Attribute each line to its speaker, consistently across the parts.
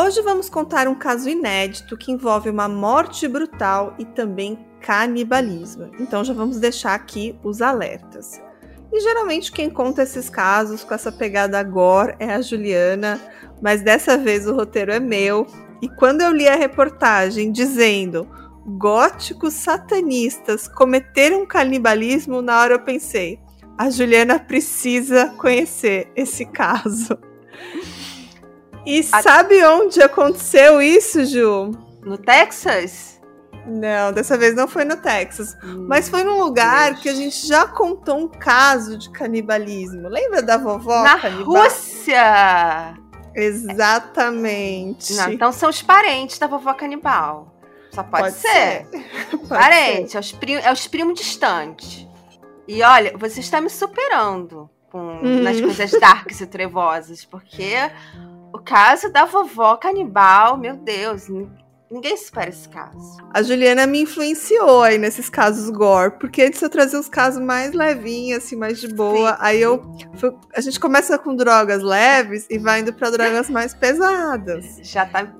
Speaker 1: Hoje vamos contar um caso inédito que envolve uma morte brutal e também canibalismo. Então já vamos deixar aqui os alertas. E geralmente quem conta esses casos com essa pegada gore é a Juliana, mas dessa vez o roteiro é meu. E quando eu li a reportagem dizendo góticos satanistas cometeram canibalismo, na hora eu pensei, a Juliana precisa conhecer esse caso. E a... sabe onde aconteceu isso, Ju?
Speaker 2: No Texas?
Speaker 1: Não, dessa vez não foi no Texas. Hum, mas foi num lugar Deus. que a gente já contou um caso de canibalismo. Lembra da vovó
Speaker 2: Na
Speaker 1: canibal?
Speaker 2: Rússia!
Speaker 1: Exatamente.
Speaker 2: Não, então são os parentes da vovó canibal. Só pode, pode ser. ser. Parente. É, os prim, é os primos distantes. E olha, você está me superando com, uhum. nas coisas darks e trevosas, porque o caso da vovó canibal, meu Deus, ninguém espera esse caso.
Speaker 1: A Juliana me influenciou aí nesses casos gore, porque antes eu trazia os casos mais levinhos, assim, mais de boa. Sim. Aí eu. A gente começa com drogas leves e vai indo para drogas mais pesadas.
Speaker 2: Já tá,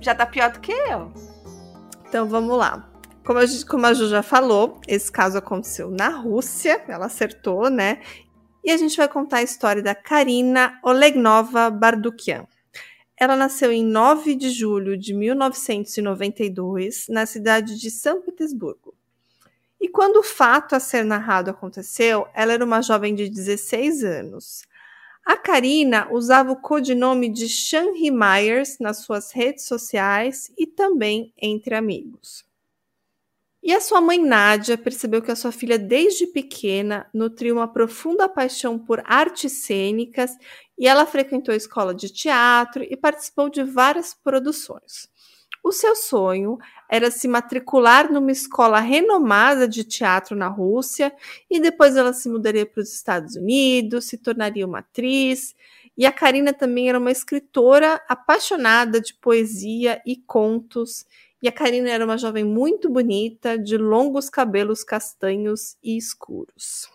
Speaker 2: já tá pior do que eu.
Speaker 1: Então vamos lá. Como a, gente, como a Ju já falou, esse caso aconteceu na Rússia, ela acertou, né? E a gente vai contar a história da Karina Olegnova Bardukian. Ela nasceu em 9 de julho de 1992, na cidade de São Petersburgo. E quando o fato a ser narrado aconteceu, ela era uma jovem de 16 anos. A Karina usava o codinome de Shanhi Myers nas suas redes sociais e também entre amigos. E a sua mãe Nádia percebeu que a sua filha, desde pequena, nutria uma profunda paixão por artes cênicas e ela frequentou a escola de teatro e participou de várias produções. O seu sonho era se matricular numa escola renomada de teatro na Rússia e depois ela se mudaria para os Estados Unidos, se tornaria uma atriz. E a Karina também era uma escritora apaixonada de poesia e contos e a Karina era uma jovem muito bonita, de longos cabelos castanhos e escuros.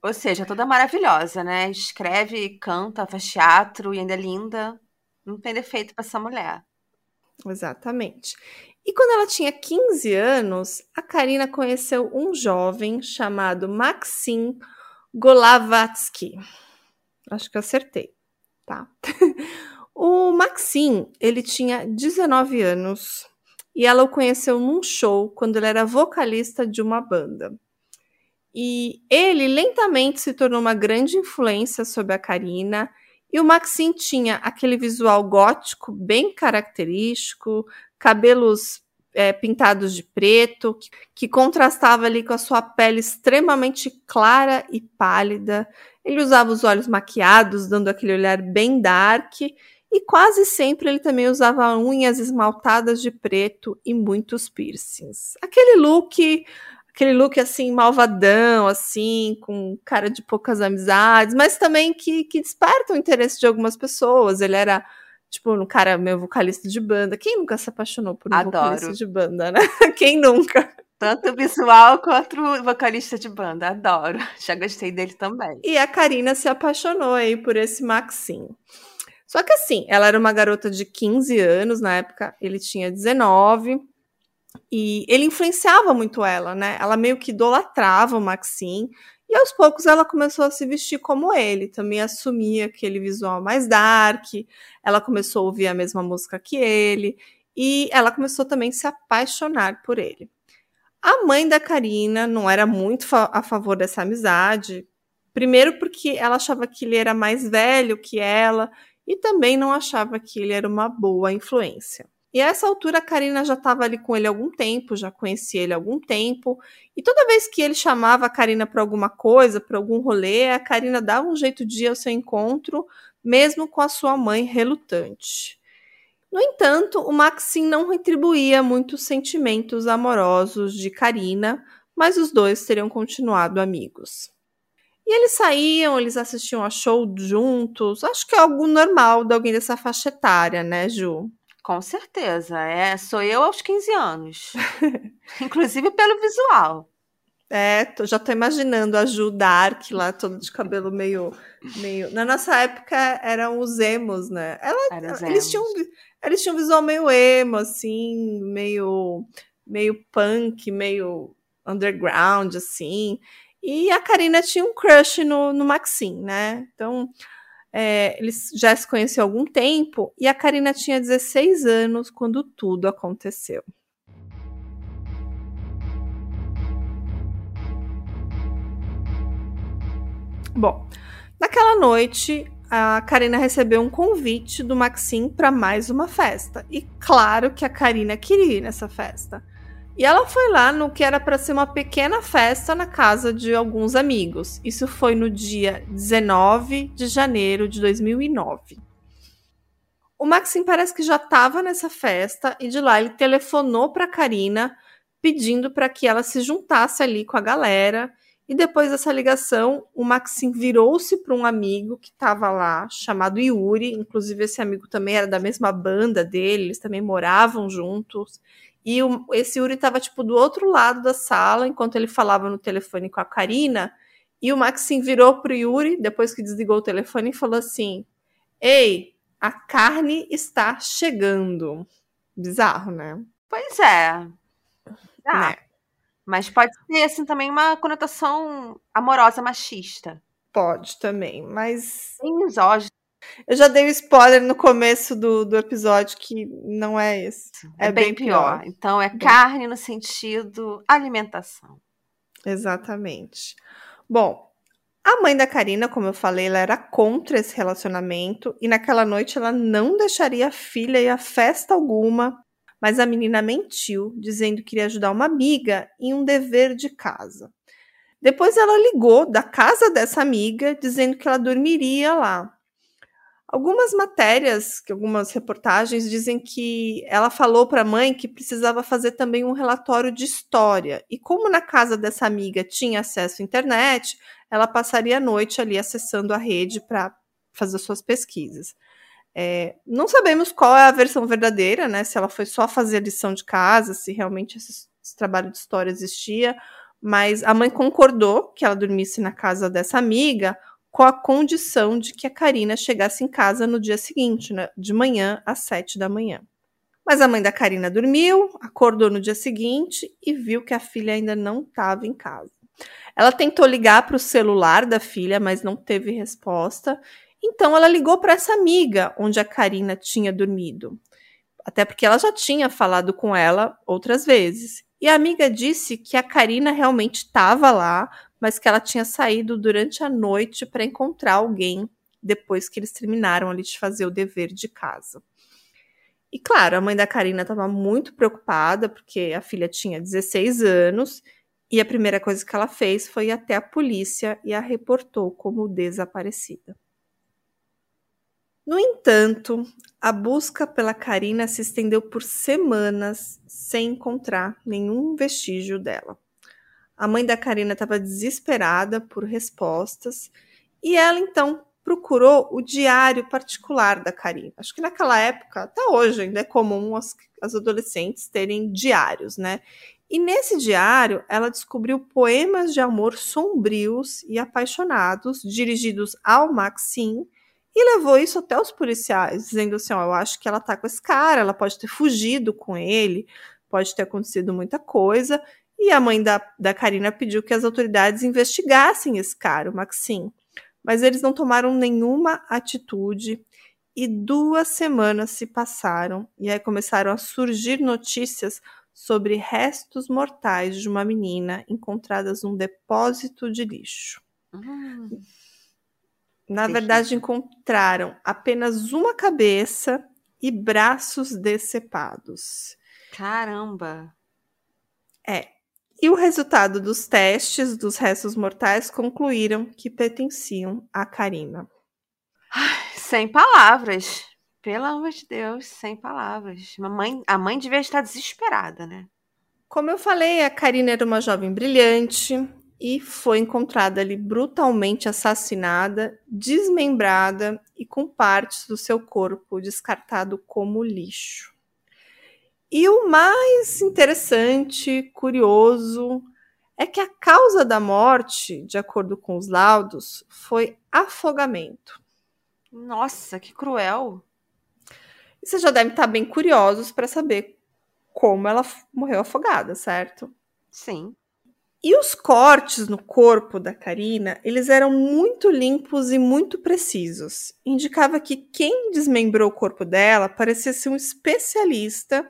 Speaker 2: Ou seja, toda maravilhosa, né? Escreve, canta, faz teatro e ainda é linda. Não tem defeito para essa mulher.
Speaker 1: Exatamente. E quando ela tinha 15 anos, a Karina conheceu um jovem chamado Maxim Golavatsky. Acho que eu acertei, tá? o Maxim, ele tinha 19 anos e ela o conheceu num show quando ele era vocalista de uma banda. E ele lentamente se tornou uma grande influência sobre a Karina. E o Maxim tinha aquele visual gótico bem característico, cabelos é, pintados de preto, que, que contrastava ali com a sua pele extremamente clara e pálida. Ele usava os olhos maquiados, dando aquele olhar bem dark e quase sempre ele também usava unhas esmaltadas de preto e muitos piercings. Aquele look, aquele look assim malvadão, assim, com cara de poucas amizades, mas também que, que desperta o interesse de algumas pessoas. Ele era tipo um cara meu vocalista de banda. Quem nunca se apaixonou por um Adoro. vocalista de banda, né? Quem nunca?
Speaker 2: Tanto visual quanto vocalista de banda, adoro. Já gostei dele também.
Speaker 1: E a Karina se apaixonou aí por esse Maxim. Só que assim, ela era uma garota de 15 anos, na época ele tinha 19, e ele influenciava muito ela, né? Ela meio que idolatrava o Maxim, e aos poucos ela começou a se vestir como ele, também assumia aquele visual mais dark, ela começou a ouvir a mesma música que ele, e ela começou também a se apaixonar por ele. A mãe da Karina não era muito a favor dessa amizade, primeiro porque ela achava que ele era mais velho que ela e também não achava que ele era uma boa influência. E a essa altura a Karina já estava ali com ele há algum tempo, já conhecia ele há algum tempo, e toda vez que ele chamava a Karina para alguma coisa, para algum rolê, a Karina dava um jeito de ir ao seu encontro, mesmo com a sua mãe relutante. No entanto, o Maxim não retribuía muitos sentimentos amorosos de Karina, mas os dois teriam continuado amigos. E eles saíam, eles assistiam a show juntos. Acho que é algo normal de alguém dessa faixa etária, né, Ju?
Speaker 2: Com certeza. É, sou eu aos 15 anos. Inclusive pelo visual.
Speaker 1: É, tô, já tô imaginando a Ju Dark lá, toda de cabelo meio, meio. Na nossa época eram os emos, né? Ela, eles tinham, Eles tinham um visual meio emo, assim, meio, meio punk, meio underground, assim. E a Karina tinha um crush no, no Maxim, né? Então, é, eles já se conheciam há algum tempo e a Karina tinha 16 anos quando tudo aconteceu. Bom, naquela noite, a Karina recebeu um convite do Maxim para mais uma festa. E claro que a Karina queria ir nessa festa. E ela foi lá no que era para ser uma pequena festa na casa de alguns amigos. Isso foi no dia 19 de janeiro de 2009. O Maxim parece que já estava nessa festa e de lá ele telefonou para Karina pedindo para que ela se juntasse ali com a galera e depois dessa ligação, o Maxim virou-se para um amigo que estava lá, chamado Yuri. Inclusive, esse amigo também era da mesma banda dele, eles também moravam juntos. E o, esse Yuri estava, tipo, do outro lado da sala, enquanto ele falava no telefone com a Karina. E o Maxim virou para o Yuri, depois que desligou o telefone, e falou assim: Ei, a carne está chegando. Bizarro, né?
Speaker 2: Pois é. Ah. Né? Mas pode ter, assim, também uma conotação amorosa machista.
Speaker 1: Pode também, mas.
Speaker 2: Bem misógino.
Speaker 1: Eu já dei um spoiler no começo do, do episódio que não é esse.
Speaker 2: É, é bem, bem pior. pior. Então é bem... carne no sentido alimentação.
Speaker 1: Exatamente. Bom, a mãe da Karina, como eu falei, ela era contra esse relacionamento e naquela noite ela não deixaria a filha ir a festa alguma mas a menina mentiu, dizendo que iria ajudar uma amiga em um dever de casa. Depois ela ligou da casa dessa amiga, dizendo que ela dormiria lá. Algumas matérias, algumas reportagens dizem que ela falou para a mãe que precisava fazer também um relatório de história. E como na casa dessa amiga tinha acesso à internet, ela passaria a noite ali acessando a rede para fazer suas pesquisas. É, não sabemos qual é a versão verdadeira, né? Se ela foi só fazer lição de casa, se realmente esse, esse trabalho de história existia, mas a mãe concordou que ela dormisse na casa dessa amiga com a condição de que a Karina chegasse em casa no dia seguinte, né, de manhã às sete da manhã. Mas a mãe da Karina dormiu, acordou no dia seguinte e viu que a filha ainda não estava em casa. Ela tentou ligar para o celular da filha, mas não teve resposta então ela ligou para essa amiga onde a Karina tinha dormido. Até porque ela já tinha falado com ela outras vezes. E a amiga disse que a Karina realmente estava lá, mas que ela tinha saído durante a noite para encontrar alguém depois que eles terminaram ali de fazer o dever de casa. E claro, a mãe da Karina estava muito preocupada porque a filha tinha 16 anos e a primeira coisa que ela fez foi ir até a polícia e a reportou como desaparecida. No entanto, a busca pela Karina se estendeu por semanas sem encontrar nenhum vestígio dela. A mãe da Karina estava desesperada por respostas e ela então procurou o diário particular da Karina. Acho que naquela época, até hoje, ainda é comum as, as adolescentes terem diários, né? E nesse diário, ela descobriu poemas de amor sombrios e apaixonados dirigidos ao Maxim e levou isso até os policiais, dizendo assim: eu acho que ela tá com esse cara, ela pode ter fugido com ele, pode ter acontecido muita coisa. E a mãe da, da Karina pediu que as autoridades investigassem esse cara, o Maxim. Mas eles não tomaram nenhuma atitude e duas semanas se passaram e aí começaram a surgir notícias sobre restos mortais de uma menina encontradas num depósito de lixo. Uhum. Na verdade, encontraram apenas uma cabeça e braços decepados.
Speaker 2: Caramba!
Speaker 1: É. E o resultado dos testes dos restos mortais concluíram que pertenciam a Karina.
Speaker 2: Ai, sem palavras. Pelo amor de Deus, sem palavras. A mãe, a mãe devia estar desesperada, né?
Speaker 1: Como eu falei, a Karina era uma jovem brilhante, e foi encontrada ali brutalmente assassinada, desmembrada e com partes do seu corpo descartado como lixo. E o mais interessante, curioso, é que a causa da morte, de acordo com os laudos, foi afogamento.
Speaker 2: Nossa, que cruel!
Speaker 1: E vocês já devem estar bem curiosos para saber como ela morreu afogada, certo?
Speaker 2: Sim.
Speaker 1: E os cortes no corpo da Karina, eles eram muito limpos e muito precisos. Indicava que quem desmembrou o corpo dela parecia ser um especialista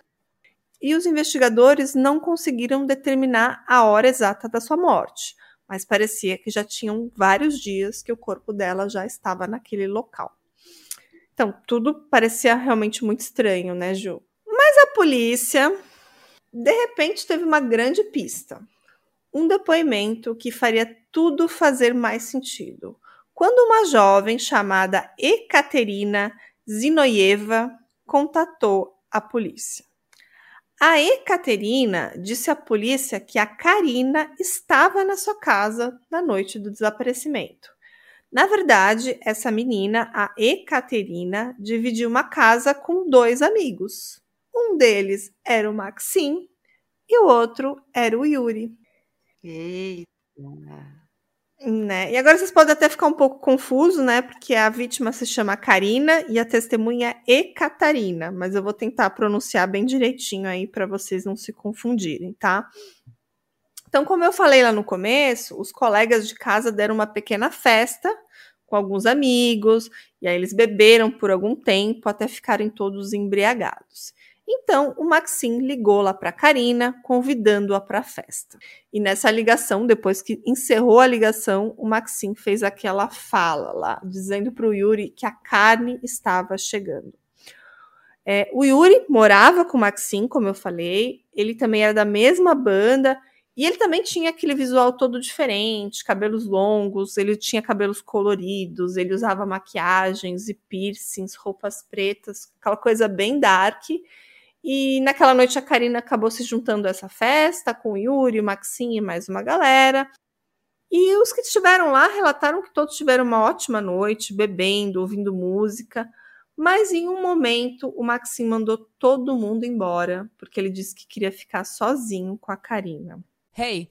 Speaker 1: e os investigadores não conseguiram determinar a hora exata da sua morte, mas parecia que já tinham vários dias que o corpo dela já estava naquele local. Então, tudo parecia realmente muito estranho, né, Ju? Mas a polícia, de repente, teve uma grande pista um depoimento que faria tudo fazer mais sentido. Quando uma jovem chamada Ekaterina Zinoyeva contatou a polícia. A Ekaterina disse à polícia que a Karina estava na sua casa na noite do desaparecimento. Na verdade, essa menina, a Ekaterina, dividiu uma casa com dois amigos. Um deles era o Maxim e o outro era o Yuri.
Speaker 2: Eita.
Speaker 1: Né? E agora vocês podem até ficar um pouco confuso, né? Porque a vítima se chama Karina e a testemunha é Catarina, mas eu vou tentar pronunciar bem direitinho aí para vocês não se confundirem, tá? Então, como eu falei lá no começo, os colegas de casa deram uma pequena festa com alguns amigos, e aí eles beberam por algum tempo até ficarem todos embriagados. Então, o Maxim ligou lá para Karina, convidando-a para a festa. E nessa ligação, depois que encerrou a ligação, o Maxim fez aquela fala lá, dizendo para o Yuri que a carne estava chegando. É, o Yuri morava com o Maxim, como eu falei, ele também era da mesma banda e ele também tinha aquele visual todo diferente, cabelos longos, ele tinha cabelos coloridos, ele usava maquiagens e piercings, roupas pretas, aquela coisa bem dark. E naquela noite a Karina acabou se juntando a essa festa com o Yuri, o Maxim e mais uma galera. E os que estiveram lá relataram que todos tiveram uma ótima noite, bebendo, ouvindo música. Mas em um momento o Maxim mandou todo mundo embora, porque ele disse que queria ficar sozinho com a Karina.
Speaker 3: Hey,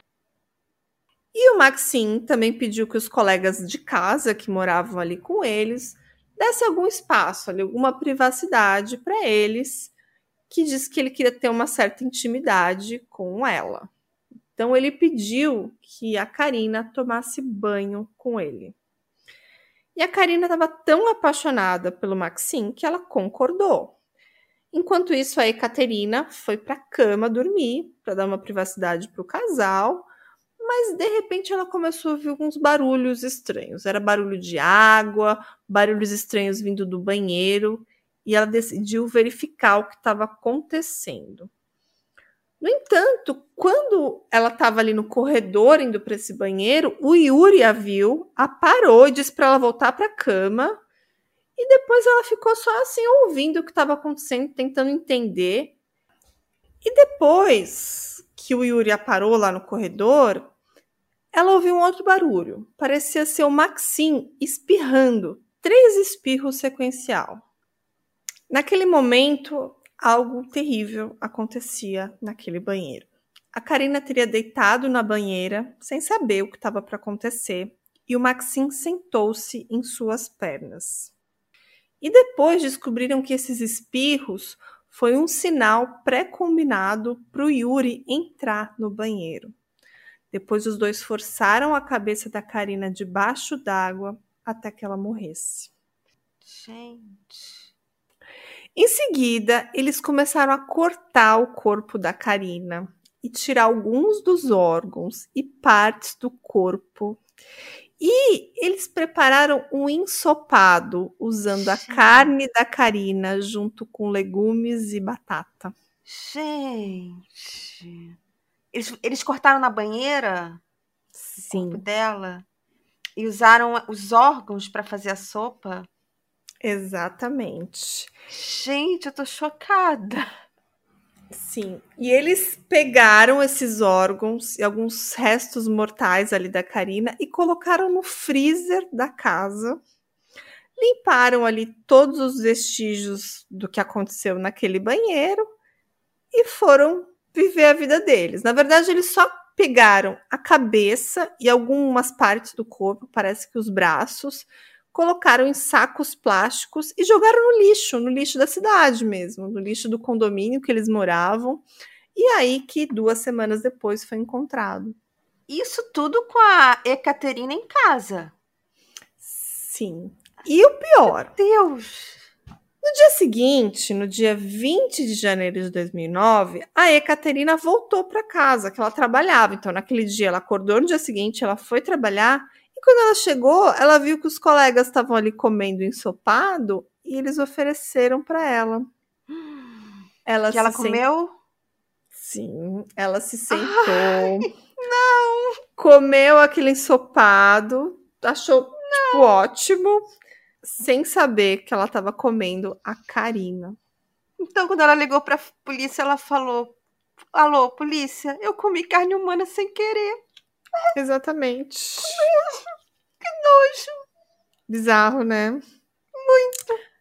Speaker 1: E o Maxim também pediu que os colegas de casa que moravam ali com eles desse algum espaço, ali, alguma privacidade para eles, que disse que ele queria ter uma certa intimidade com ela. Então ele pediu que a Karina tomasse banho com ele. E a Karina estava tão apaixonada pelo Maxim que ela concordou. Enquanto isso, a Ekaterina foi para a cama dormir para dar uma privacidade para o casal mas de repente ela começou a ouvir alguns barulhos estranhos. Era barulho de água, barulhos estranhos vindo do banheiro, e ela decidiu verificar o que estava acontecendo. No entanto, quando ela estava ali no corredor indo para esse banheiro, o Yuri a viu, a parou e disse para ela voltar para a cama. E depois ela ficou só assim ouvindo o que estava acontecendo, tentando entender. E depois que o Yuri a parou lá no corredor, ela ouviu um outro barulho. Parecia ser o Maxim espirrando, três espirros sequencial. Naquele momento, algo terrível acontecia naquele banheiro. A Karina teria deitado na banheira sem saber o que estava para acontecer e o Maxim sentou-se em suas pernas. E depois descobriram que esses espirros foi um sinal pré-combinado para o Yuri entrar no banheiro. Depois os dois forçaram a cabeça da Karina debaixo d'água até que ela morresse.
Speaker 2: Gente.
Speaker 1: Em seguida, eles começaram a cortar o corpo da Karina e tirar alguns dos órgãos e partes do corpo. E eles prepararam um ensopado usando a carne da Karina junto com legumes e batata.
Speaker 2: Gente. Eles, eles cortaram na banheira
Speaker 1: Sim.
Speaker 2: dela e usaram os órgãos para fazer a sopa.
Speaker 1: Exatamente.
Speaker 2: Gente, eu tô chocada.
Speaker 1: Sim. E eles pegaram esses órgãos e alguns restos mortais ali da Karina e colocaram no freezer da casa. Limparam ali todos os vestígios do que aconteceu naquele banheiro e foram viver a vida deles. Na verdade, eles só pegaram a cabeça e algumas partes do corpo, parece que os braços, colocaram em sacos plásticos e jogaram no lixo, no lixo da cidade mesmo, no lixo do condomínio que eles moravam. E aí que duas semanas depois foi encontrado.
Speaker 2: Isso tudo com a Ekaterina em casa.
Speaker 1: Sim. E o pior.
Speaker 2: Meu Deus!
Speaker 1: No dia seguinte, no dia 20 de janeiro de 2009, a Ekaterina voltou para casa, que ela trabalhava. Então, naquele dia, ela acordou no dia seguinte, ela foi trabalhar quando ela chegou, ela viu que os colegas estavam ali comendo ensopado e eles ofereceram para ela.
Speaker 2: Ela que ela comeu?
Speaker 1: Sim, ela se sentou. Ai, não! Comeu aquele ensopado, achou tipo, ótimo, sem saber que ela estava comendo a Karina.
Speaker 2: Então, quando ela ligou para a polícia, ela falou: Alô, polícia, eu comi carne humana sem querer.
Speaker 1: Exatamente.
Speaker 2: Que nojo.
Speaker 1: Bizarro, né?
Speaker 2: Muito.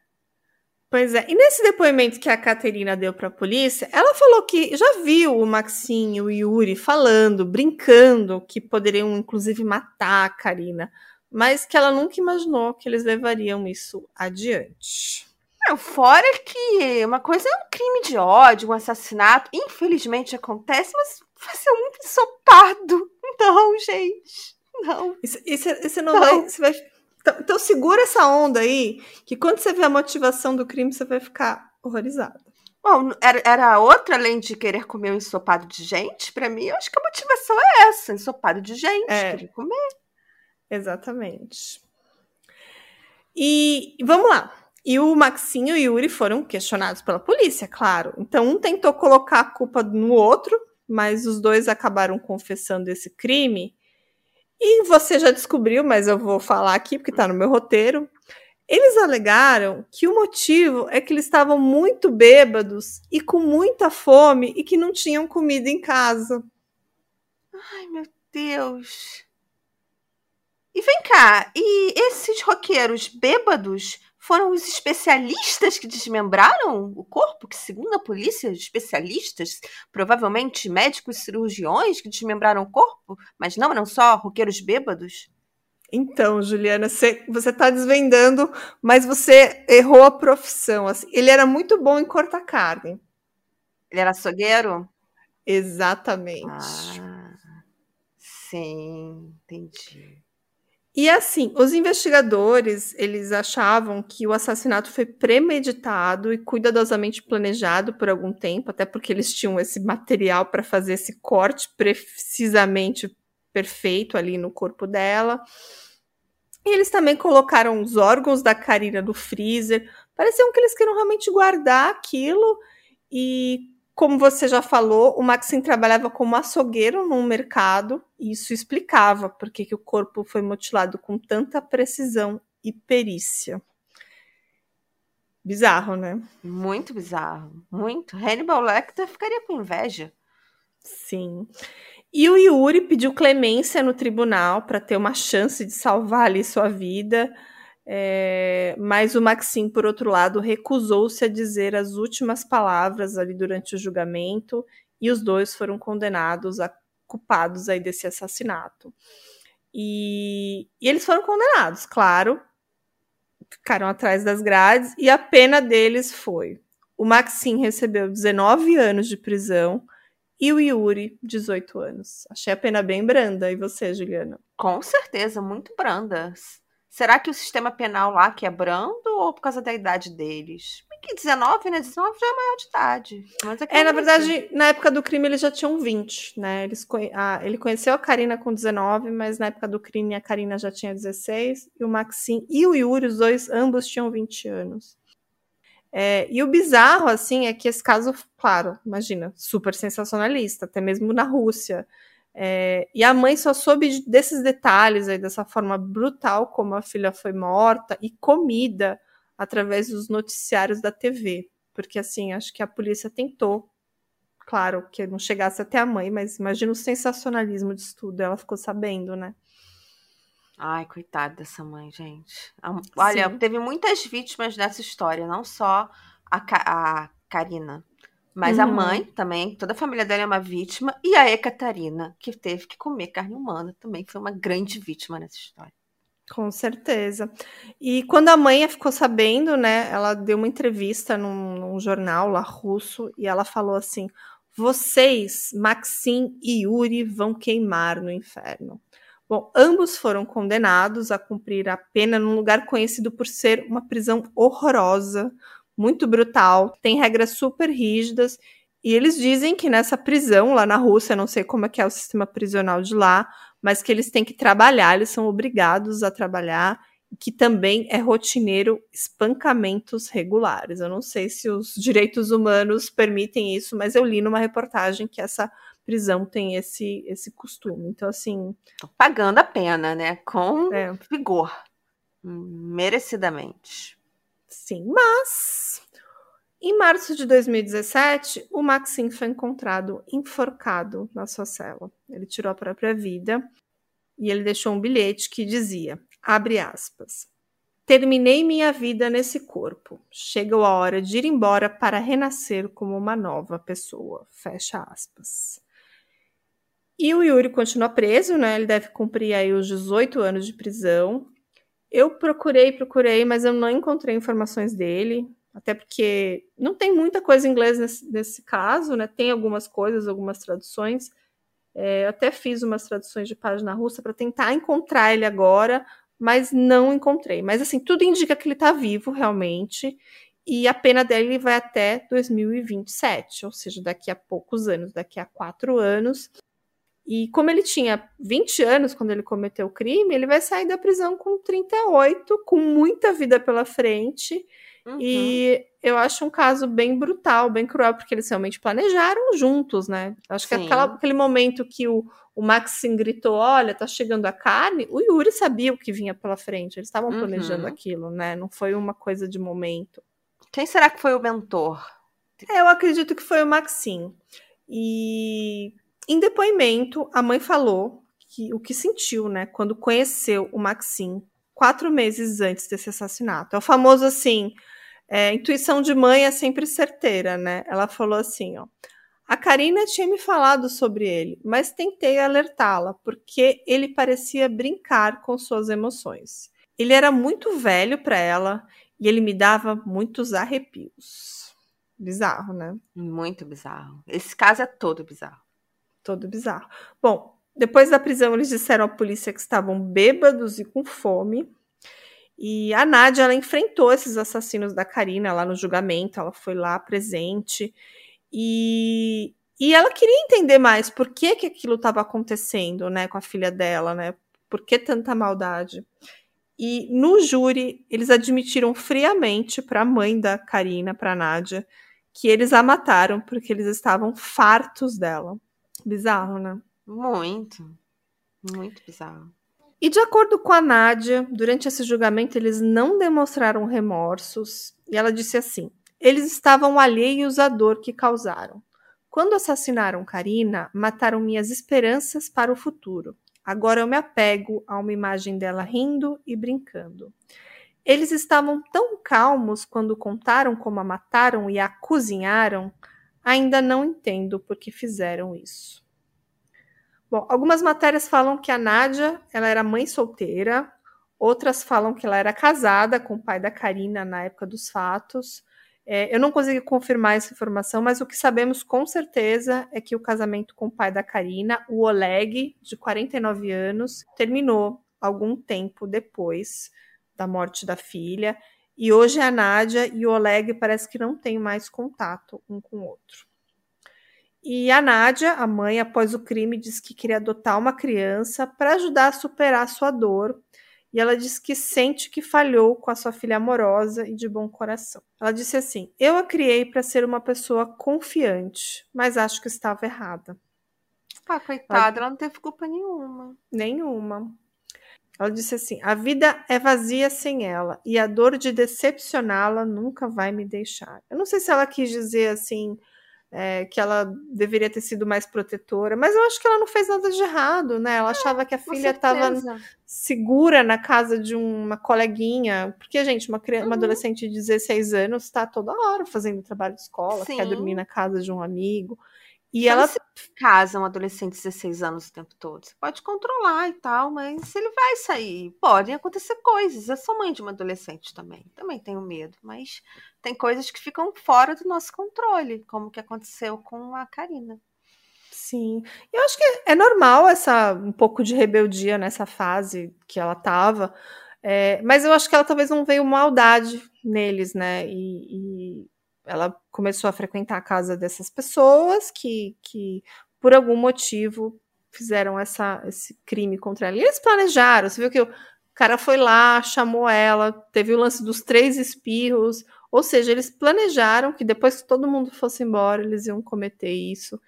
Speaker 1: Pois é. E nesse depoimento que a Caterina deu para a polícia, ela falou que já viu o Maxim e o Yuri falando, brincando, que poderiam inclusive matar a Karina, mas que ela nunca imaginou que eles levariam isso adiante.
Speaker 2: Não, fora que uma coisa é um crime de ódio, um assassinato, infelizmente acontece, mas vai ser um ensopado. Não, gente. Não.
Speaker 1: Isso não, não. vai. Você vai então, então, segura essa onda aí, que quando você vê a motivação do crime, você vai ficar horrorizado.
Speaker 2: Bom, era, era outra além de querer comer um ensopado de gente? Para mim, eu acho que a motivação é essa: ensopado de gente, é. querer comer.
Speaker 1: Exatamente. E vamos lá. E o Maxinho e o Yuri foram questionados pela polícia, claro. Então, um tentou colocar a culpa no outro, mas os dois acabaram confessando esse crime. E você já descobriu, mas eu vou falar aqui porque está no meu roteiro. Eles alegaram que o motivo é que eles estavam muito bêbados e com muita fome e que não tinham comida em casa.
Speaker 2: Ai, meu Deus. E vem cá, e esses roqueiros bêbados foram os especialistas que desmembraram o corpo, que segundo a polícia, especialistas, provavelmente médicos cirurgiões que desmembraram o corpo, mas não eram só roqueiros bêbados?
Speaker 1: Então, Juliana, você, você tá desvendando, mas você errou a profissão. Assim. Ele era muito bom em cortar carne.
Speaker 2: Ele era açougueiro?
Speaker 1: Exatamente.
Speaker 2: Ah, sim, entendi.
Speaker 1: E assim, os investigadores, eles achavam que o assassinato foi premeditado e cuidadosamente planejado por algum tempo, até porque eles tinham esse material para fazer esse corte precisamente perfeito ali no corpo dela. E eles também colocaram os órgãos da Karina no freezer. Pareciam que eles queriam realmente guardar aquilo e como você já falou, o Maxim trabalhava como açougueiro no mercado, e isso explicava por que o corpo foi mutilado com tanta precisão e perícia. Bizarro, né?
Speaker 2: Muito bizarro. Muito. Hannibal Lecter ficaria com inveja.
Speaker 1: Sim. E o Yuri pediu clemência no tribunal para ter uma chance de salvar ali sua vida. É, mas o Maxim, por outro lado, recusou-se a dizer as últimas palavras ali durante o julgamento e os dois foram condenados a culpados aí desse assassinato. E, e eles foram condenados, claro, ficaram atrás das grades e a pena deles foi: o Maxim recebeu 19 anos de prisão e o Yuri 18 anos. Achei a pena bem branda. E você, Juliana?
Speaker 2: Com certeza, muito branda. Será que o sistema penal lá que é brando ou por causa da idade deles? Que 19, né? 19 já é maior de idade.
Speaker 1: É, é, na verdade, na época do crime eles já tinham 20, né? Eles, a, ele conheceu a Karina com 19, mas na época do crime a Karina já tinha 16, e o Maxim e o Yuri, os dois, ambos tinham 20 anos. É, e o bizarro, assim, é que esse caso, claro, imagina, super sensacionalista, até mesmo na Rússia. É, e a mãe só soube desses detalhes aí, dessa forma brutal como a filha foi morta e comida através dos noticiários da TV. Porque, assim, acho que a polícia tentou, claro, que não chegasse até a mãe, mas imagina o sensacionalismo disso tudo. Ela ficou sabendo, né?
Speaker 2: Ai, coitada dessa mãe, gente. Olha, Sim. teve muitas vítimas dessa história, não só a, a Karina, mas uhum. a mãe também, toda a família dela é uma vítima, e a Ekaterina, que teve que comer carne humana, também foi uma grande vítima nessa história.
Speaker 1: Com certeza. E quando a mãe ficou sabendo, né, ela deu uma entrevista num, num jornal lá russo e ela falou assim: vocês, Maxim e Yuri, vão queimar no inferno. Bom, ambos foram condenados a cumprir a pena num lugar conhecido por ser uma prisão horrorosa, muito brutal, tem regras super rígidas. E eles dizem que nessa prisão lá na Rússia, não sei como é que é o sistema prisional de lá, mas que eles têm que trabalhar, eles são obrigados a trabalhar, que também é rotineiro espancamentos regulares. Eu não sei se os direitos humanos permitem isso, mas eu li numa reportagem que essa prisão tem esse, esse costume. Então, assim.
Speaker 2: Tô pagando a pena, né? Com é. vigor. Merecidamente.
Speaker 1: Sim, mas. Em março de 2017, o Maxim foi encontrado enforcado na sua cela. Ele tirou a própria vida e ele deixou um bilhete que dizia, abre aspas, Terminei minha vida nesse corpo. Chegou a hora de ir embora para renascer como uma nova pessoa. Fecha aspas. E o Yuri continua preso, né? Ele deve cumprir aí os 18 anos de prisão. Eu procurei, procurei, mas eu não encontrei informações dele, até porque não tem muita coisa em inglês nesse, nesse caso, né? Tem algumas coisas, algumas traduções. É, eu até fiz umas traduções de página russa para tentar encontrar ele agora, mas não encontrei. Mas assim, tudo indica que ele está vivo realmente. E a pena dele vai até 2027, ou seja, daqui a poucos anos, daqui a quatro anos. E como ele tinha 20 anos quando ele cometeu o crime, ele vai sair da prisão com 38, com muita vida pela frente. Uhum. E eu acho um caso bem brutal, bem cruel, porque eles realmente planejaram juntos, né? Acho Sim. que aquela, aquele momento que o, o Maxim gritou: Olha, tá chegando a carne, o Yuri sabia o que vinha pela frente, eles estavam planejando uhum. aquilo, né? Não foi uma coisa de momento.
Speaker 2: Quem será que foi o mentor?
Speaker 1: Eu acredito que foi o Maxim. E em depoimento, a mãe falou que o que sentiu, né, quando conheceu o Maxim quatro meses antes desse assassinato. É o famoso assim, é, intuição de mãe é sempre certeira, né? Ela falou assim, ó. A Karina tinha me falado sobre ele, mas tentei alertá-la, porque ele parecia brincar com suas emoções. Ele era muito velho para ela e ele me dava muitos arrepios. Bizarro, né?
Speaker 2: Muito bizarro. Esse caso é todo bizarro
Speaker 1: todo bizarro. Bom, depois da prisão, eles disseram à polícia que estavam bêbados e com fome. E a Nádia, ela enfrentou esses assassinos da Karina lá no julgamento, ela foi lá presente. E, e ela queria entender mais por que, que aquilo estava acontecendo, né, com a filha dela, né? Por que tanta maldade? E no júri, eles admitiram friamente para a mãe da Karina, para Nádia, que eles a mataram porque eles estavam fartos dela. Bizarro, né?
Speaker 2: Muito. Muito bizarro.
Speaker 1: E de acordo com a Nádia, durante esse julgamento eles não demonstraram remorsos. E ela disse assim: eles estavam alheios à dor que causaram. Quando assassinaram Karina, mataram minhas esperanças para o futuro. Agora eu me apego a uma imagem dela rindo e brincando. Eles estavam tão calmos quando contaram como a mataram e a cozinharam Ainda não entendo por que fizeram isso. Bom, algumas matérias falam que a Nádia ela era mãe solteira, outras falam que ela era casada com o pai da Karina na época dos fatos. É, eu não consegui confirmar essa informação, mas o que sabemos com certeza é que o casamento com o pai da Karina, o Oleg, de 49 anos, terminou algum tempo depois da morte da filha. E hoje a Nádia e o Oleg parece que não têm mais contato um com o outro. E a Nádia, a mãe, após o crime, diz que queria adotar uma criança para ajudar a superar a sua dor. E ela diz que sente que falhou com a sua filha amorosa e de bom coração. Ela disse assim: Eu a criei para ser uma pessoa confiante, mas acho que estava errada.
Speaker 2: Ah, coitada, ela, ela não teve culpa nenhuma.
Speaker 1: Nenhuma. Ela disse assim: a vida é vazia sem ela e a dor de decepcioná-la nunca vai me deixar. Eu não sei se ela quis dizer assim é, que ela deveria ter sido mais protetora, mas eu acho que ela não fez nada de errado, né? Ela achava que a filha estava segura na casa de uma coleguinha, porque, gente, uma, criança, uhum. uma adolescente de 16 anos está toda hora fazendo trabalho de escola, Sim. quer dormir na casa de um amigo. E ela
Speaker 2: se casa um adolescente de 16 anos o tempo todo. Você pode controlar e tal, mas ele vai sair. Podem acontecer coisas. Eu sou mãe de uma adolescente também. Também tenho medo, mas tem coisas que ficam fora do nosso controle, como que aconteceu com a Karina.
Speaker 1: Sim. Eu acho que é normal essa um pouco de rebeldia nessa fase que ela tava. É, mas eu acho que ela talvez não veio maldade neles, né? E, e ela começou a frequentar a casa dessas pessoas que, que por algum motivo, fizeram essa, esse crime contra ela. E eles planejaram. Você viu que o cara foi lá, chamou ela, teve o lance dos três espirros. Ou seja, eles planejaram que depois que todo mundo fosse embora, eles iam cometer isso.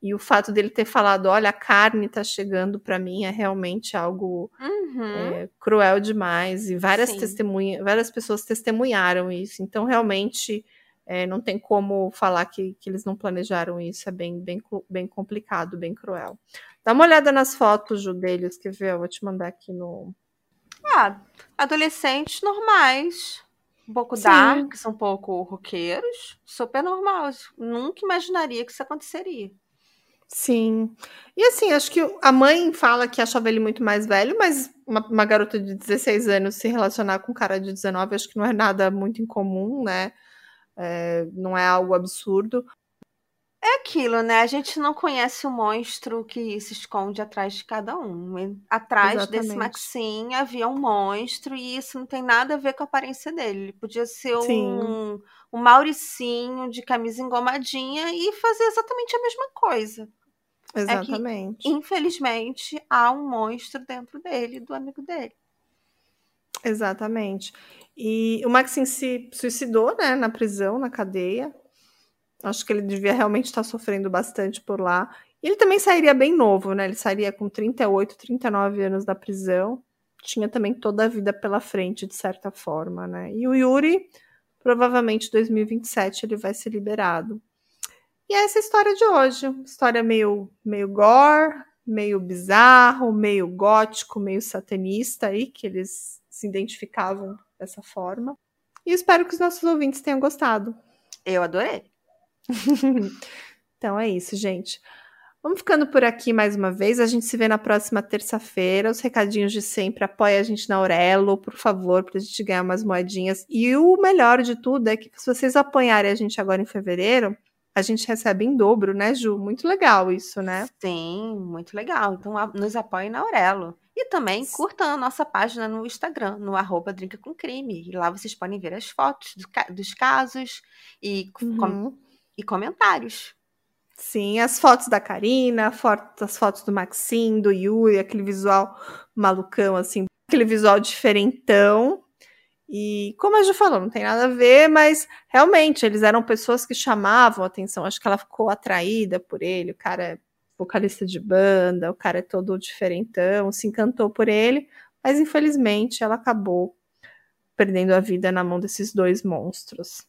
Speaker 1: E o fato dele ter falado, olha, a carne tá chegando para mim é realmente algo uhum. é, cruel demais. E várias testemunhas, várias pessoas testemunharam isso. Então, realmente, é, não tem como falar que, que eles não planejaram isso, é bem, bem, bem complicado, bem cruel. Dá uma olhada nas fotos, Ju, deles, quer ver? Eu vou te mandar aqui no.
Speaker 2: Ah, adolescentes normais, um pouco Sim. darks, um pouco roqueiros, super normal. Nunca imaginaria que isso aconteceria.
Speaker 1: Sim. E assim, acho que a mãe fala que achava ele muito mais velho, mas uma, uma, garota de 16 anos se relacionar com um cara de 19, acho que não é nada muito incomum, né? É, não é algo absurdo.
Speaker 2: É aquilo, né? A gente não conhece o monstro que se esconde atrás de cada um. Atrás Exatamente. desse Maxim havia um monstro e isso não tem nada a ver com a aparência dele. Ele podia ser um, um Mauricinho de camisa engomadinha e fazer exatamente a mesma coisa.
Speaker 1: Exatamente. É
Speaker 2: que, infelizmente, há um monstro dentro dele, do amigo dele.
Speaker 1: Exatamente. E o Maxim se suicidou, né, na prisão, na cadeia. Acho que ele devia realmente estar sofrendo bastante por lá. E ele também sairia bem novo, né? Ele sairia com 38, 39 anos da prisão. Tinha também toda a vida pela frente, de certa forma, né? E o Yuri, provavelmente em 2027, ele vai ser liberado. E é essa história de hoje. História meio, meio gore, meio bizarro, meio gótico, meio satanista aí, que eles se identificavam dessa forma. E espero que os nossos ouvintes tenham gostado.
Speaker 2: Eu adorei.
Speaker 1: então é isso, gente. Vamos ficando por aqui mais uma vez. A gente se vê na próxima terça-feira. Os recadinhos de sempre. Apoie a gente na Aurelo, por favor, para a gente ganhar umas moedinhas. E o melhor de tudo é que se vocês apoiarem a gente agora em fevereiro, a gente recebe em dobro, né, Ju? Muito legal isso, né?
Speaker 2: Sim, muito legal. Então nos apoiem na Aurelo. E também curtam a nossa página no Instagram, no arroba Drinca com Crime. E lá vocês podem ver as fotos do, dos casos e, uhum. com, e comentários.
Speaker 1: Sim, as fotos da Karina, as fotos do Maxim, do Yuri, aquele visual malucão, assim, aquele visual diferentão. E como a Ju falou, não tem nada a ver, mas realmente eles eram pessoas que chamavam atenção. Acho que ela ficou atraída por ele. O cara vocalista de banda, o cara é todo diferentão, se encantou por ele, mas infelizmente ela acabou perdendo a vida na mão desses dois monstros.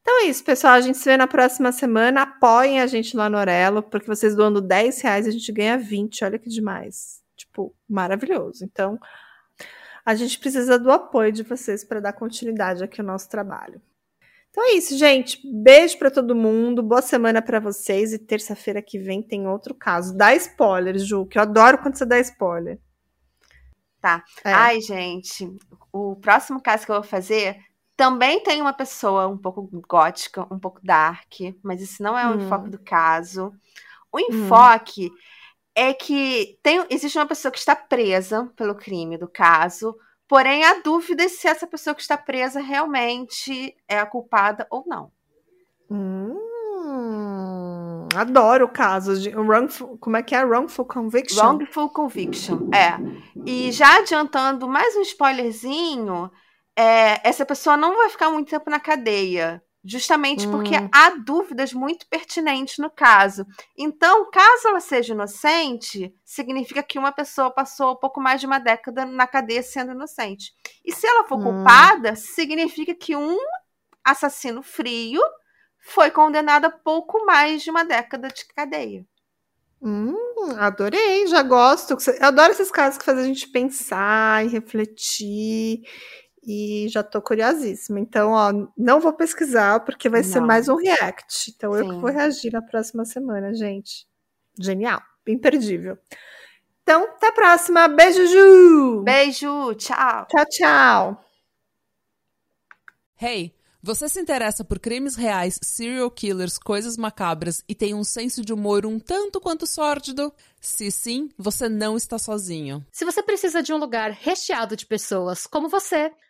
Speaker 1: Então é isso, pessoal. A gente se vê na próxima semana. Apoiem a gente lá no Orelo, porque vocês doando 10 reais a gente ganha 20. Olha que demais. Tipo, maravilhoso. Então, a gente precisa do apoio de vocês para dar continuidade aqui ao nosso trabalho. Então é isso, gente. Beijo para todo mundo. Boa semana para vocês. E terça-feira que vem tem outro caso. Dá spoiler, Ju, que eu adoro quando você dá spoiler.
Speaker 2: Tá. É. Ai, gente. O próximo caso que eu vou fazer também tem uma pessoa um pouco gótica, um pouco dark, mas isso não é o hum. enfoque do caso. O hum. enfoque hum. é que tem, existe uma pessoa que está presa pelo crime do caso, Porém, a dúvida é se essa pessoa que está presa realmente é a culpada ou não.
Speaker 1: Hum, adoro casos de wrongful, como é que é? Wrongful conviction?
Speaker 2: Wrongful conviction, é. E já adiantando mais um spoilerzinho, é, essa pessoa não vai ficar muito tempo na cadeia. Justamente hum. porque há dúvidas muito pertinentes no caso. Então, caso ela seja inocente, significa que uma pessoa passou pouco mais de uma década na cadeia sendo inocente. E se ela for hum. culpada, significa que um assassino frio foi condenado a pouco mais de uma década de cadeia.
Speaker 1: Hum, adorei, já gosto. Eu adoro esses casos que fazem a gente pensar e refletir. E já tô curiosíssima. Então, ó, não vou pesquisar, porque vai não. ser mais um react. Então, Sim. eu que vou reagir na próxima semana, gente. Genial, imperdível. Então, até a próxima. Beijo, Ju!
Speaker 2: Beijo, tchau.
Speaker 1: Tchau, tchau.
Speaker 3: Hey! Você se interessa por crimes reais, serial killers, coisas macabras e tem um senso de humor um tanto quanto sórdido? Se sim, você não está sozinho.
Speaker 4: Se você precisa de um lugar recheado de pessoas como você,